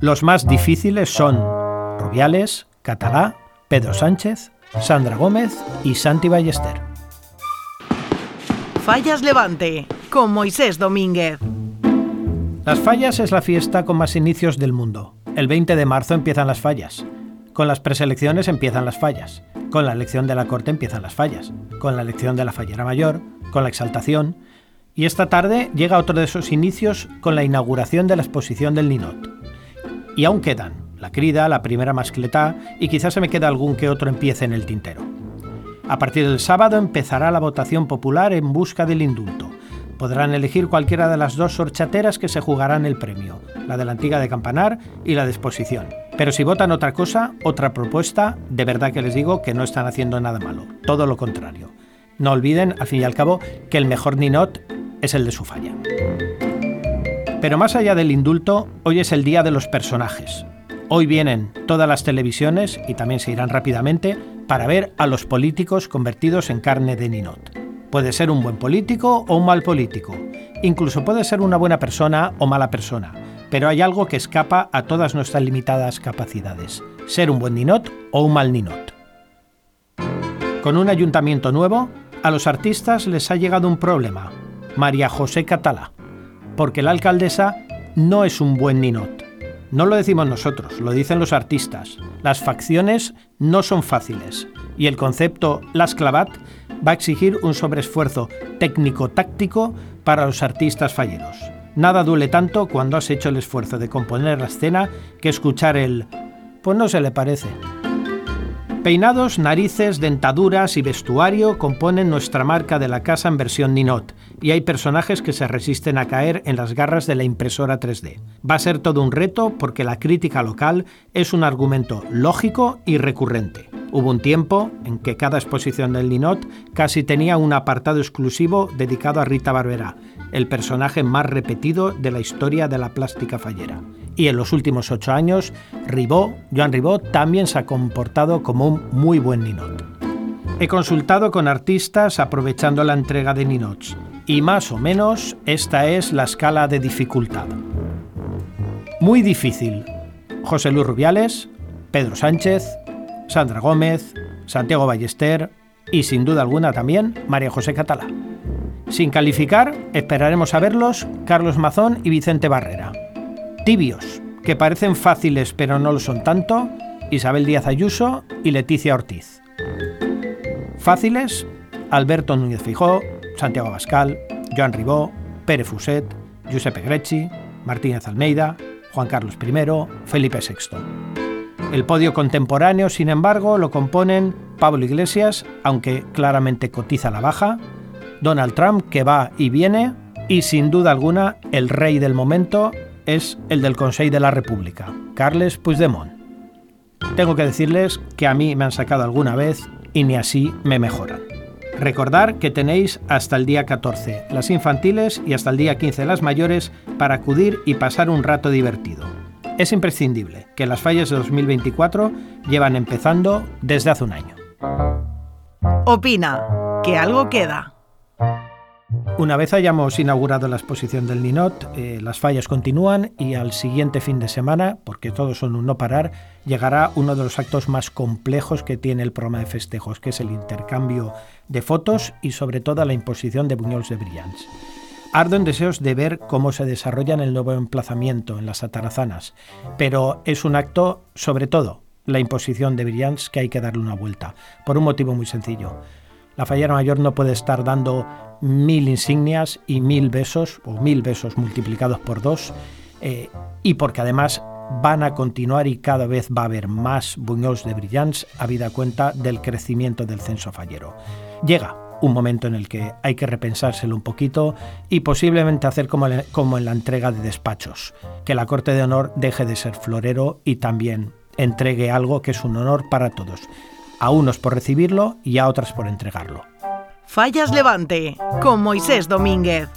Los más difíciles son Rubiales, Catalá, Pedro Sánchez, Sandra Gómez y Santi Ballester. Fallas Levante, con Moisés Domínguez. Las fallas es la fiesta con más inicios del mundo. El 20 de marzo empiezan las fallas. Con las preselecciones empiezan las fallas. Con la elección de la Corte empiezan las fallas. Con la elección de la fallera mayor, con la exaltación. Y esta tarde llega otro de esos inicios con la inauguración de la exposición del Ninot. Y aún quedan la crida, la primera mascleta y quizás se me queda algún que otro empiece en el tintero. A partir del sábado empezará la votación popular en busca del indulto. Podrán elegir cualquiera de las dos horchateras que se jugarán el premio, la de la antigua de Campanar y la de exposición. Pero si votan otra cosa, otra propuesta, de verdad que les digo que no están haciendo nada malo, todo lo contrario. No olviden, al fin y al cabo, que el mejor ninot es el de su falla. Pero más allá del indulto, hoy es el día de los personajes. Hoy vienen todas las televisiones, y también se irán rápidamente, para ver a los políticos convertidos en carne de ninot. Puede ser un buen político o un mal político. Incluso puede ser una buena persona o mala persona. Pero hay algo que escapa a todas nuestras limitadas capacidades. Ser un buen ninot o un mal ninot. Con un ayuntamiento nuevo, a los artistas les ha llegado un problema. María José Catalá porque la alcaldesa no es un buen ninot. No lo decimos nosotros, lo dicen los artistas. Las facciones no son fáciles y el concepto Las Clavat va a exigir un sobreesfuerzo técnico-táctico para los artistas falleros. Nada duele tanto cuando has hecho el esfuerzo de componer la escena que escuchar el pues no se le parece. Peinados, narices, dentaduras y vestuario componen nuestra marca de la casa en versión Ninot, y hay personajes que se resisten a caer en las garras de la impresora 3D. Va a ser todo un reto porque la crítica local es un argumento lógico y recurrente. Hubo un tiempo en que cada exposición del Ninot casi tenía un apartado exclusivo dedicado a Rita Barberá, el personaje más repetido de la historia de la plástica fallera y en los últimos ocho años, Ribó, Joan Ribó también se ha comportado como un muy buen ninot. He consultado con artistas aprovechando la entrega de ninots y más o menos esta es la escala de dificultad. Muy difícil. José Luis Rubiales, Pedro Sánchez, Sandra Gómez, Santiago Ballester y sin duda alguna también María José Catalá. Sin calificar, esperaremos a verlos Carlos Mazón y Vicente Barrera tibios, que parecen fáciles pero no lo son tanto, Isabel Díaz Ayuso y Leticia Ortiz. Fáciles, Alberto Núñez Fijó, Santiago Abascal, Joan Ribó, Pere Fuset, Giuseppe Grecci, Martínez Almeida, Juan Carlos I, Felipe VI. El podio contemporáneo, sin embargo, lo componen Pablo Iglesias, aunque claramente cotiza la baja, Donald Trump, que va y viene, y sin duda alguna el rey del momento, es el del Consejo de la República, Carles Puigdemont. Tengo que decirles que a mí me han sacado alguna vez y ni así me mejoran. Recordar que tenéis hasta el día 14 las infantiles y hasta el día 15 las mayores para acudir y pasar un rato divertido. Es imprescindible que las fallas de 2024 llevan empezando desde hace un año. Opina, que algo queda. Una vez hayamos inaugurado la exposición del Ninot, eh, las fallas continúan y al siguiente fin de semana, porque todos son un no parar, llegará uno de los actos más complejos que tiene el programa de festejos, que es el intercambio de fotos y sobre todo la imposición de buñols de brillants. Ardo en deseos de ver cómo se desarrolla en el nuevo emplazamiento, en las atarazanas, pero es un acto, sobre todo, la imposición de brillants que hay que darle una vuelta, por un motivo muy sencillo. La fallera mayor no puede estar dando mil insignias y mil besos, o mil besos multiplicados por dos, eh, y porque además van a continuar y cada vez va a haber más buñols de brillants, habida cuenta del crecimiento del censo fallero. Llega un momento en el que hay que repensárselo un poquito y posiblemente hacer como, como en la entrega de despachos, que la Corte de Honor deje de ser florero y también entregue algo que es un honor para todos, a unos por recibirlo y a otras por entregarlo. Fallas Levante, con Moisés Domínguez.